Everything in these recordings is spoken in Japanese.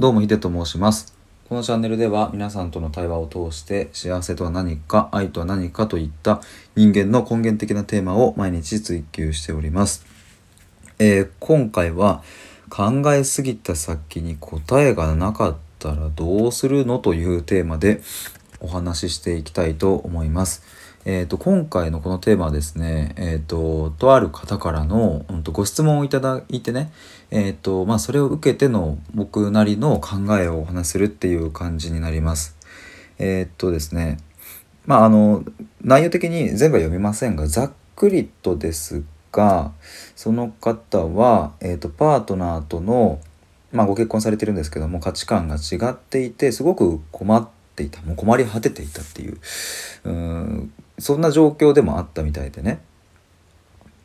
どうもヒデと申しますこのチャンネルでは皆さんとの対話を通して幸せとは何か愛とは何かといった人間の根源的なテーマを毎日追求しております、えー今回は考えすぎた先に答えがなかったらどうするのというテーマでお話ししていきたいと思います。えー、と今回のこのテーマはですね、えー、ととある方からの、うん、とご質問をいただいてね、えーとまあ、それを受けての僕なりの考えをお話するっていう感じになります。えっ、とですねまああの内容的に全部は読みませんがざっくりとですがその方は、えー、とパートナーとの、まあ、ご結婚されてるんですけども価値観が違っていてすごく困っていたもう困り果てていたっていううんそんな状況でもあったみたいでね。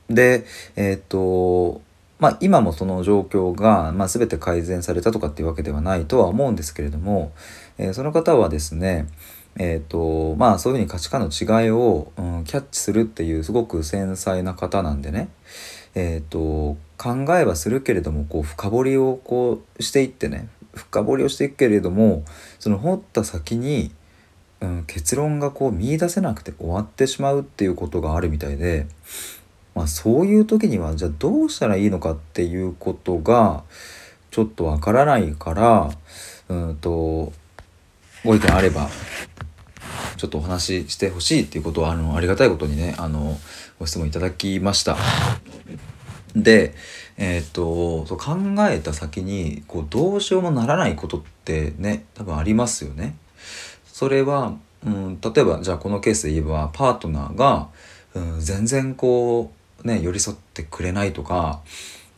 でえっ、とまあ今もその状況が、まあ、全て改善されたとかっていうわけではないとは思うんですけれども、えーその方はですねえーとまあそういうふうに価値観の違いを、うんキャッチするっていうすごく繊細な方なんでね、えー、と考えはするけれどもこう深掘りをこうしていってね深掘りをしていくけれどもその掘った先に、うん、結論がこう見出せなくて終わってしまうっていうことがあるみたいで、まあ、そういう時にはじゃあどうしたらいいのかっていうことがちょっとわからないからうんとご意見あればちょっとお話ししてほしいっていうことはあのありがたいことにねあのご質問いただきました。で、えーっとそう考えた先にこうどうしようもならないことってね多分ありますよね。それは、うん、例えばじゃあこのケースで言えばパートナーが、うん、全然こうね寄り添ってくれないとか、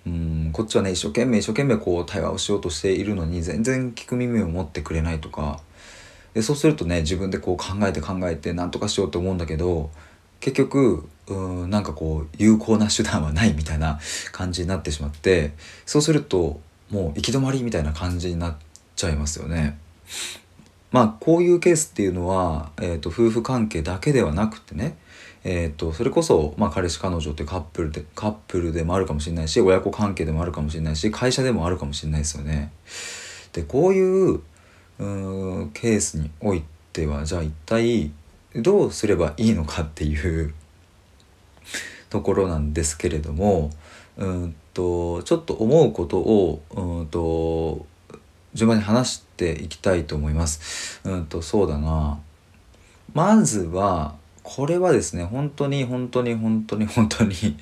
うん、こっちはね一生懸命一生懸命こう対話をしようとしているのに全然聞く耳を持ってくれないとかでそうするとね自分でこう考えて考えて何とかしようと思うんだけど結局うんなんかこう有効な手段はないみたいな感じになってしまってそうするともう行き止まりみたいな感じになっちゃいますよね。まあこういうケースっていうのは、えー、と夫婦関係だけではなくてね、えー、とそれこそ、まあ、彼氏彼女ってカップルでカップルでもあるかもしれないし親子関係でもあるかもしれないし会社でもあるかもしれないですよね。でこういううんケースにおいてはじゃあ一体どうすればいいのかっていうところなんですけれどもうんとちょっと思うことをうんと順番に話していきたいと思います。うんとそうだなまずはこれはですね本当に本当に本当に本当に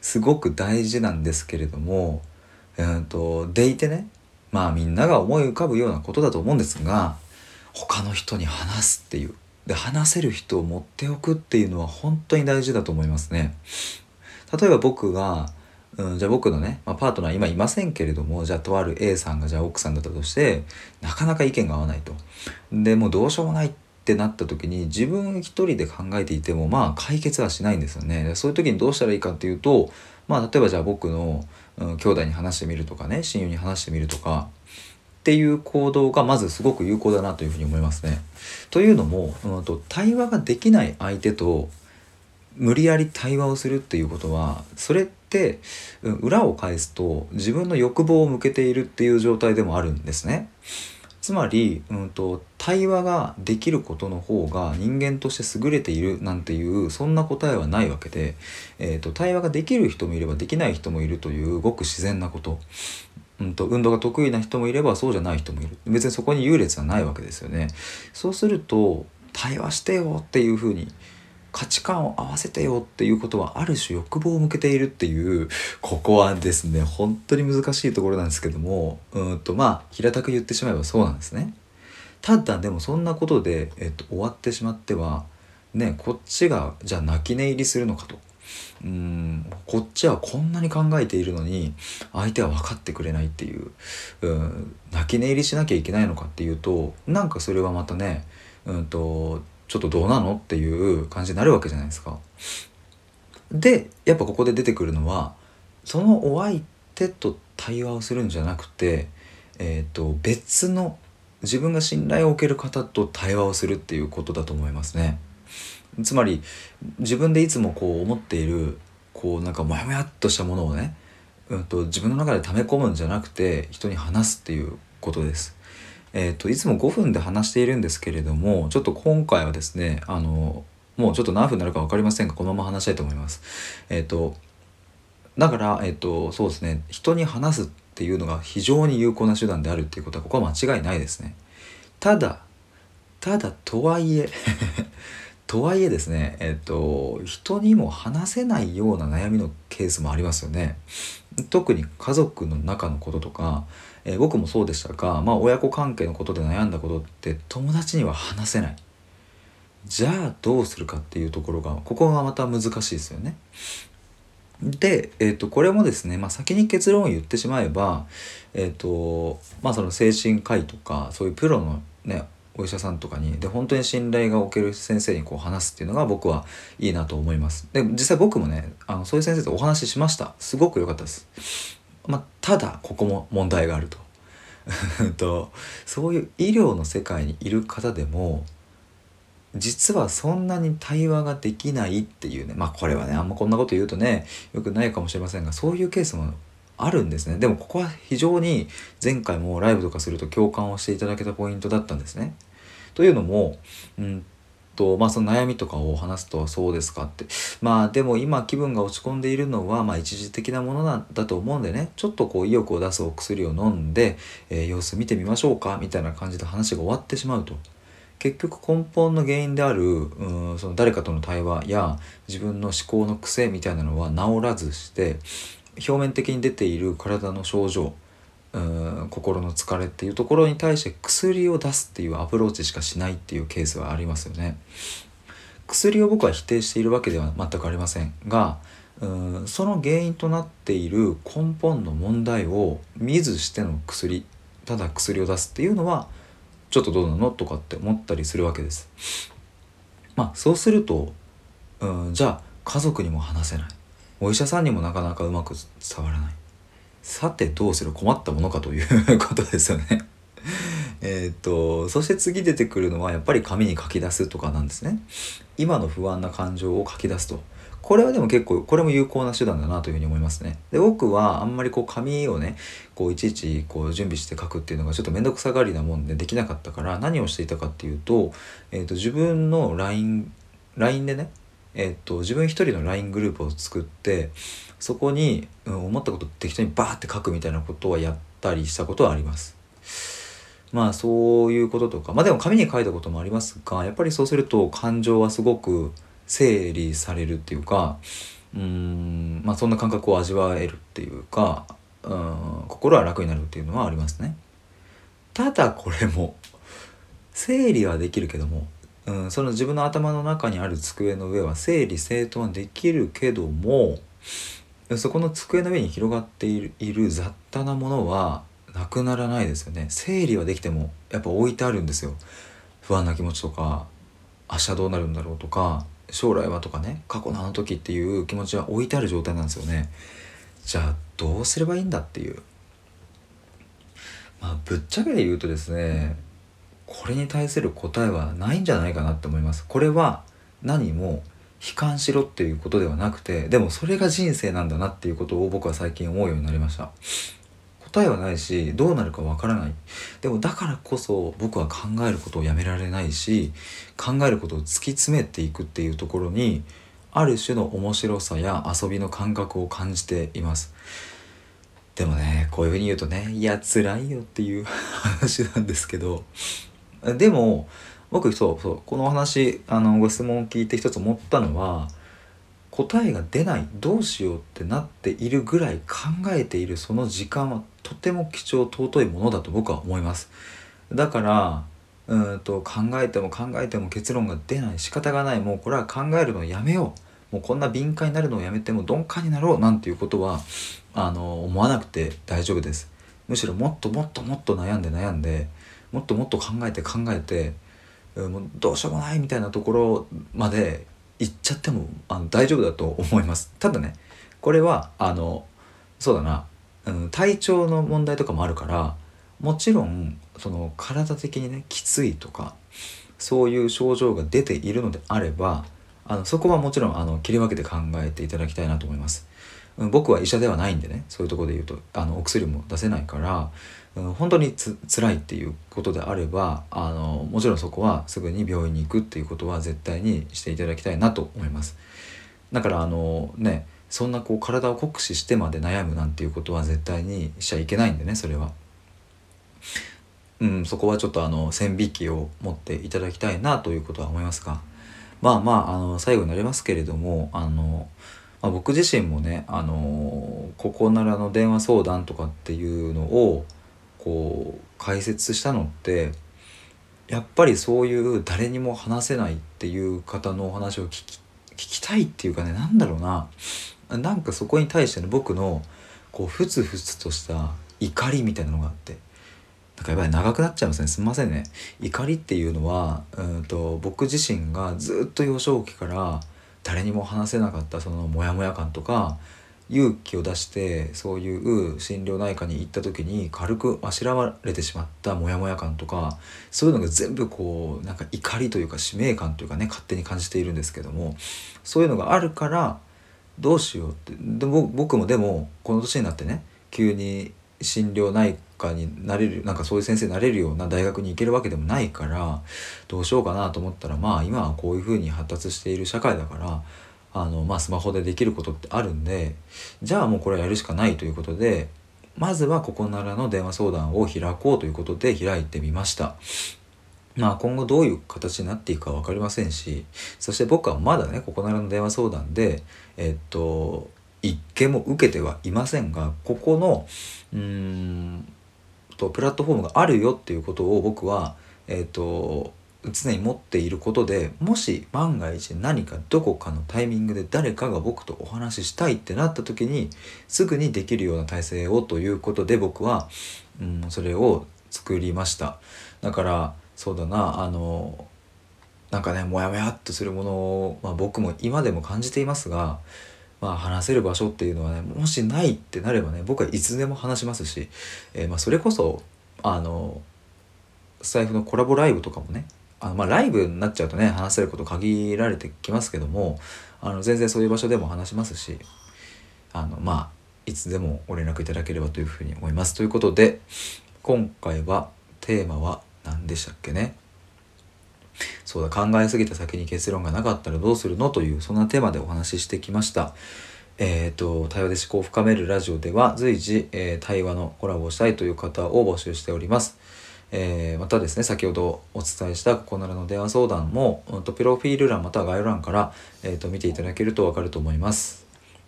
すごく大事なんですけれどもうんとでいてねまあみんなが思い浮かぶようなことだと思うんですが他の人に話すっていうで話せる人を持っておくっていうのは本当に大事だと思いますね。例えば僕が、うん、じゃあ僕のね、まあ、パートナー今いませんけれどもじゃあとある A さんがじゃあ奥さんだったとしてなかなか意見が合わないと。でもうどうしようもないってなった時に自分一人で考えていてもまあ解決はしないんですよね。そういう時にどうしたらいいかっていうとまあ例えばじゃあ僕の、うん、兄弟に話してみるとかね親友に話してみるとかっていう行動がまずすごく有効だなというふうに思いますね。というのも、うん、と対話ができない相手と無理やり対話をするっていうことはそれってうん裏を返すと自分の欲望を向けているっていう状態でもあるんですね。つまり、うん、と対話ができることの方が人間として優れているなんていうそんな答えはないわけで、えー、と対話ができる人もいればできない人もいるというごく自然なこと。うん、と運動が得意な人もいればそうじゃない人もいる別にそこに優劣はないわけですよねそうすると対話してよっていうふうに価値観を合わせてよっていうことはある種欲望を向けているっていうここはですね本当に難しいところなんですけどもうんとまあ平たく言ってしまえばそうなんですね。ただでもそんなことで、えっと、終わってしまってはねこっちがじゃあ泣き寝入りするのかと。うんこっちはこんなに考えているのに相手は分かってくれないっていううん泣き寝入りしなきゃいけないのかっていうとなんかそれはまたねうんとちょっとどうなのっていう感じになるわけじゃないですか。でやっぱここで出てくるのはそのお相手と対話をするんじゃなくて、えー、と別の自分が信頼を受ける方と対話をするっていうことだと思いますね。つまり自分でいつもこう思っているこうなんかモヤモヤっとしたものをね、うん、と自分の中で溜め込むんじゃなくて人に話すっていうことです。えっ、ー、といつも5分で話しているんですけれどもちょっと今回はですねあのもうちょっと何分になるか分かりませんがこのまま話したいと思います。えっ、ー、とだから、えっ、ー、とそうですね人に話すっていうのが非常に有効な手段であるっていうことはここは間違いないですね。ただただとはいえ とはいえですね、えっと、人にも話せないような悩みのケースもありますよね。特に家族の中のこととか、えー、僕もそうでしたが、まあ、親子関係のことで悩んだことって友達には話せない。じゃあどうするかっていうところがここがまた難しいですよね。で、えー、とこれもですね、まあ、先に結論を言ってしまえば、えーとまあ、その精神科医とかそういうプロのねお医者さんとかにで本当に信頼がおける先生にこう話すっていうのが僕はいいなと思いますで実際僕もねあのそういう先生とお話ししましたすごく良かったですまあ、ただここも問題があると とそういう医療の世界にいる方でも実はそんなに対話ができないっていうねまあこれはねあんまこんなこと言うとねよくないかもしれませんがそういうケースもあるんですねでもここは非常に前回もライブとかすると共感をしていただけたポイントだったんですね。というのも、うんとまあ、その悩みとかを話すとそうですかってまあでも今気分が落ち込んでいるのは、まあ、一時的なものなんだと思うんでねちょっとこう意欲を出すお薬を飲んで、えー、様子見てみましょうかみたいな感じで話が終わってしまうと。結局根本の原因であるうんその誰かとの対話や自分の思考の癖みたいなのは治らずして表面的に出ている体の症状うん心の疲れっていうところに対して薬を出すっていうアプローチしかしないっていうケースはありますよね。薬を僕は否定しているわけでは全くありませんがうんその原因となっている根本の問題を見ずしての薬ただ薬を出すっていうのはちょっとどうなのとかって思ったりするわけです。まあそうするとうんじゃあ家族にも話せないお医者さんにもなかなかうまく伝わらないさてどうする困ったものかということですよね。えっとそして次出てくるのはやっぱり紙に書き出すとかなんですね。今の不安な感情を書き出すと。これはでも結構これも有効な手段だなというふうに思いますね。で僕はあんまりこう紙をねこういちいちこう準備して書くっていうのがちょっと面倒くさがりなもんでできなかったから何をしていたかっていうと,、えーと自分の LINE, LINE でねえっと、自分一人の LINE グループを作ってそこに、うん、思ったこと適当にバーって書くみたいなことはやったりしたことはあります。まあそういうこととかまあでも紙に書いたこともありますがやっぱりそうすると感情はすごく整理されるっていうかうんまあそんな感覚を味わえるっていうかうん心は楽になるっていうのはありますね。ただこれも整理はできるけどもうん、その自分の頭の中にある机の上は整理整頓はできるけどもそこの机の上に広がっている雑多なものはなくならないですよね。整理はできてもやっぱ置いてあるんですよ。不安な気持ちとか明日どうなるんだろうとか将来はとかね過去のあの時っていう気持ちは置いてある状態なんですよね。じゃあどうすればいいんだっていう。まあぶっちゃけで言うとですねこれに対する答えはないんじゃないかなって思います。これは何も悲観しろっていうことではなくてでもそれが人生なんだなっていうことを僕は最近思うようになりました。答えはないしどうなるかわからない。でもだからこそ僕は考えることをやめられないし考えることを突き詰めていくっていうところにある種の面白さや遊びの感覚を感じています。でもねこういうふうに言うとねいや辛いよっていう話なんですけどでも僕そうそうこのお話あのご質問を聞いて一つ思ったのは答えが出ないどうしようってなっているぐらい考えているその時間はとても貴重尊いものだと僕は思います。だからうんと考えても考えても結論が出ない仕方がないもうこれは考えるのをやめようもうこんな敏感になるのをやめても鈍感になろうなんていうことはあの思わなくて大丈夫です。むしろもっともっともっと悩んで悩んでもっともっと考えて考えてもうどうしようもないみたいなところまで行っちゃってもあの大丈夫だと思いますただねこれはあのそうだな、うん、体調の問題とかもあるからもちろんその体的にねきついとかそういう症状が出ているのであればあのそこはもちろんあの切り分けて考えていただきたいなと思います。僕は医者ではないんでねそういうとこで言うとあのお薬も出せないからうん本当につ辛いっていうことであればあのもちろんそこはすぐに病院に行くっていうことは絶対にしていただきたいなと思います。だからあのねそんなこう体を酷使してまで悩むなんていうことは絶対にしちゃいけないんでねそれは。うんそこはちょっとあの線引きを持っていただきたいなということは思いますが。まあまああの最後になりますけれどもあのまあ、僕自身もね、あのここならの電話相談とかっていうのをこう解説したのってやっぱりそういう誰にも話せないっていう方のお話を聞き聞きたいっていうかねなんだろうななんかそこに対しての僕のこうふつふつとした怒りみたいなのがあってなんかやばい長くなっちゃいますね。すみませんね。怒りっていうのはうんと僕自身がずっと幼少期から誰にも話せなかったそのモヤモヤ感とか勇気を出してそういう心療内科に行った時に軽くあしらわれてしまったモヤモヤ感とかそういうのが全部こうなんか怒りというか使命感というかね勝手に感じているんですけどもそういうのがあるからどうしようってで僕もでもこの年になってね急に心療内科になれるなんかそういう先生になれるような大学に行けるわけでもないからどうしようかなと思ったらまあ今はこういうふうに発達している社会だからあの、まあ、スマホでできることってあるんでじゃあもうこれはやるしかないということでまずはここならの電話相談を開こうということで開いてみました。まあ今後どういう形になっていくか分かりませんしそして僕はまだねここならの電話相談でえっと一件も受けてはいませんがここのうーんとプラットフォームがあるよっていうことを僕はえっと常に持っていることでもし万が一何かどこかのタイミングで誰かが僕とお話ししたいってなった時にすぐにできるような体制をということで僕は、うん、それを作りました。だからそうだなあのなんかねモヤモヤっとするものを、まあ、僕も今でも感じていますが、まあ、話せる場所っていうのはねもしないってなればね僕はいつでも話しますし、えー、まあそれこそあのスタイフのコラボライブとかもねあのまあライブになっちゃうとね話せること限られてきますけどもあの全然そういう場所でも話しますしあのまあいつでもご連絡いただければというふうに思います。ということで今回はテーマは何でしたっけね？そうだ考えすぎた先に結論がなかったらどうするの？というそんなテーマでお話ししてきました。えっ、ー、と対話で思考を深めるラジオでは随時、えー、対話のコラボをしたいという方を募集しております。えー、またですね先ほどお伝えしたここならの電話相談も、ん、とプロフィール欄または概要欄から、えー、と見ていただけると分かると思います。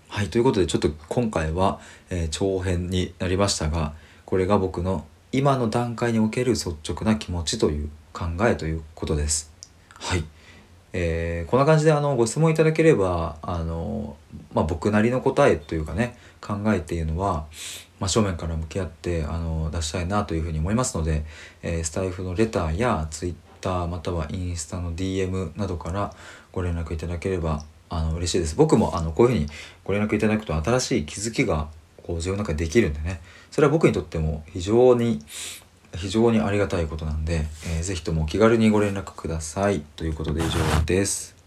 はいということでちょっと今回は、えー、長編になりましたがこれが僕の今の段階における率直な気持ちという考えということです。はい。えー、こんな感じであのご質問いただければあの、まあ、僕なりの答えというかね考えっていうのは、まあ、正面から向き合ってあの出したいなというふうに思いますので、えー、スタイフのレターやツイッターまたはインスタの DM などからご連絡いただければあの嬉しいです。僕もあのこういうふうにご連絡いただくと新しい気づきがこう自分の中でできるんでねそれは僕にとっても非常に非常にありがたいことなんで、えー、ぜひともお気軽にご連絡くださいということで以上です。